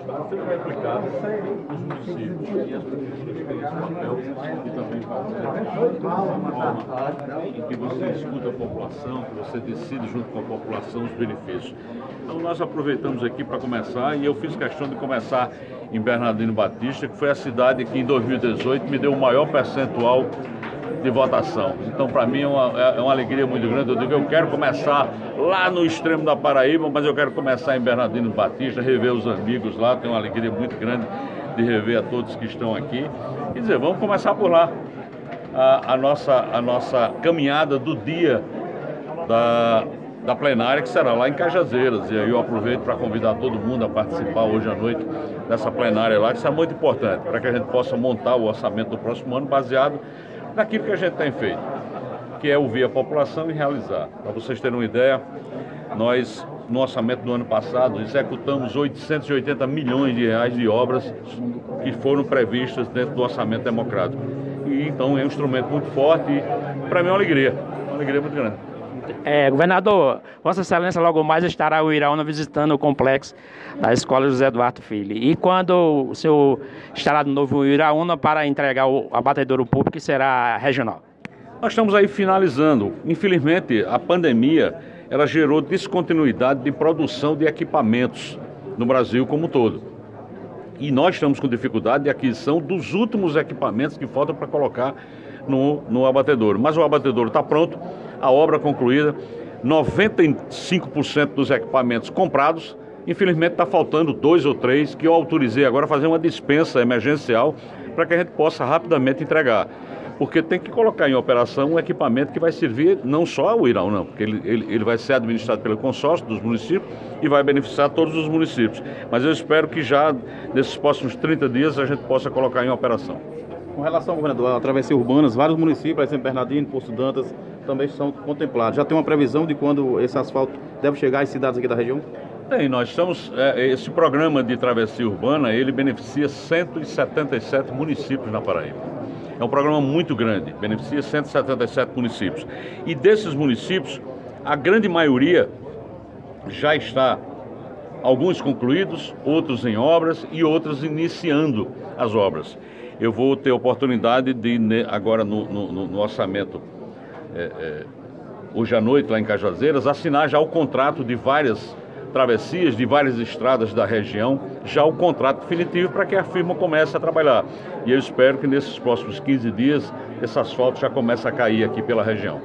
Você vai aplicar os municípios e as prefeituras têm papel e também fazer em que você escuta a população, que você decide junto com a população os benefícios. Então nós aproveitamos aqui para começar e eu fiz questão de começar em Bernardino Batista, que foi a cidade que em 2018 me deu o maior percentual de votação. Então, para mim, é uma, é uma, alegria muito grande. Eu digo, eu quero começar lá no extremo da Paraíba, mas eu quero começar em Bernardino Batista, rever os amigos lá. Tenho uma alegria muito grande de rever a todos que estão aqui. E dizer, vamos começar por lá. A, a nossa, a nossa caminhada do dia da, da plenária, que será lá em Cajazeiras. E aí eu aproveito para convidar todo mundo a participar hoje à noite dessa plenária lá, que isso é muito importante, para que a gente possa montar o orçamento do próximo ano baseado naquilo que a gente tem feito, que é ouvir a população e realizar. Para vocês terem uma ideia, nós, no orçamento do ano passado, executamos 880 milhões de reais de obras que foram previstas dentro do orçamento democrático. E então é um instrumento muito forte e, para mim, é uma alegria, uma alegria muito grande. É, governador, Vossa Excelência logo mais estará o Iraúna visitando o complexo da Escola José Eduardo Filho. E quando o senhor estará de novo em Iraúna para entregar o abatedouro público, que será regional? Nós estamos aí finalizando. Infelizmente, a pandemia ela gerou descontinuidade de produção de equipamentos no Brasil como um todo. E nós estamos com dificuldade de aquisição dos últimos equipamentos que faltam para colocar no, no abatedouro. Mas o abatedouro está pronto a obra concluída, 95% dos equipamentos comprados. Infelizmente está faltando dois ou três que eu autorizei agora fazer uma dispensa emergencial para que a gente possa rapidamente entregar. Porque tem que colocar em operação um equipamento que vai servir não só ao Irão, não, porque ele, ele, ele vai ser administrado pelo consórcio dos municípios e vai beneficiar todos os municípios. Mas eu espero que já nesses próximos 30 dias a gente possa colocar em operação. Com relação, governador, a travessia urbanas, vários municípios, exemplo, Bernardino, Poço Dantas, também são contemplados. Já tem uma previsão de quando esse asfalto deve chegar às cidades aqui da região? Tem, nós estamos. É, esse programa de travessia urbana, ele beneficia 177 municípios na Paraíba. É um programa muito grande, beneficia 177 municípios. E desses municípios, a grande maioria já está, alguns concluídos, outros em obras e outros iniciando as obras. Eu vou ter oportunidade de, agora no, no, no orçamento é, é, hoje à noite, lá em Cajazeiras, assinar já o contrato de várias travessias, de várias estradas da região, já o contrato definitivo para que a firma comece a trabalhar. E eu espero que nesses próximos 15 dias esse asfalto já comece a cair aqui pela região.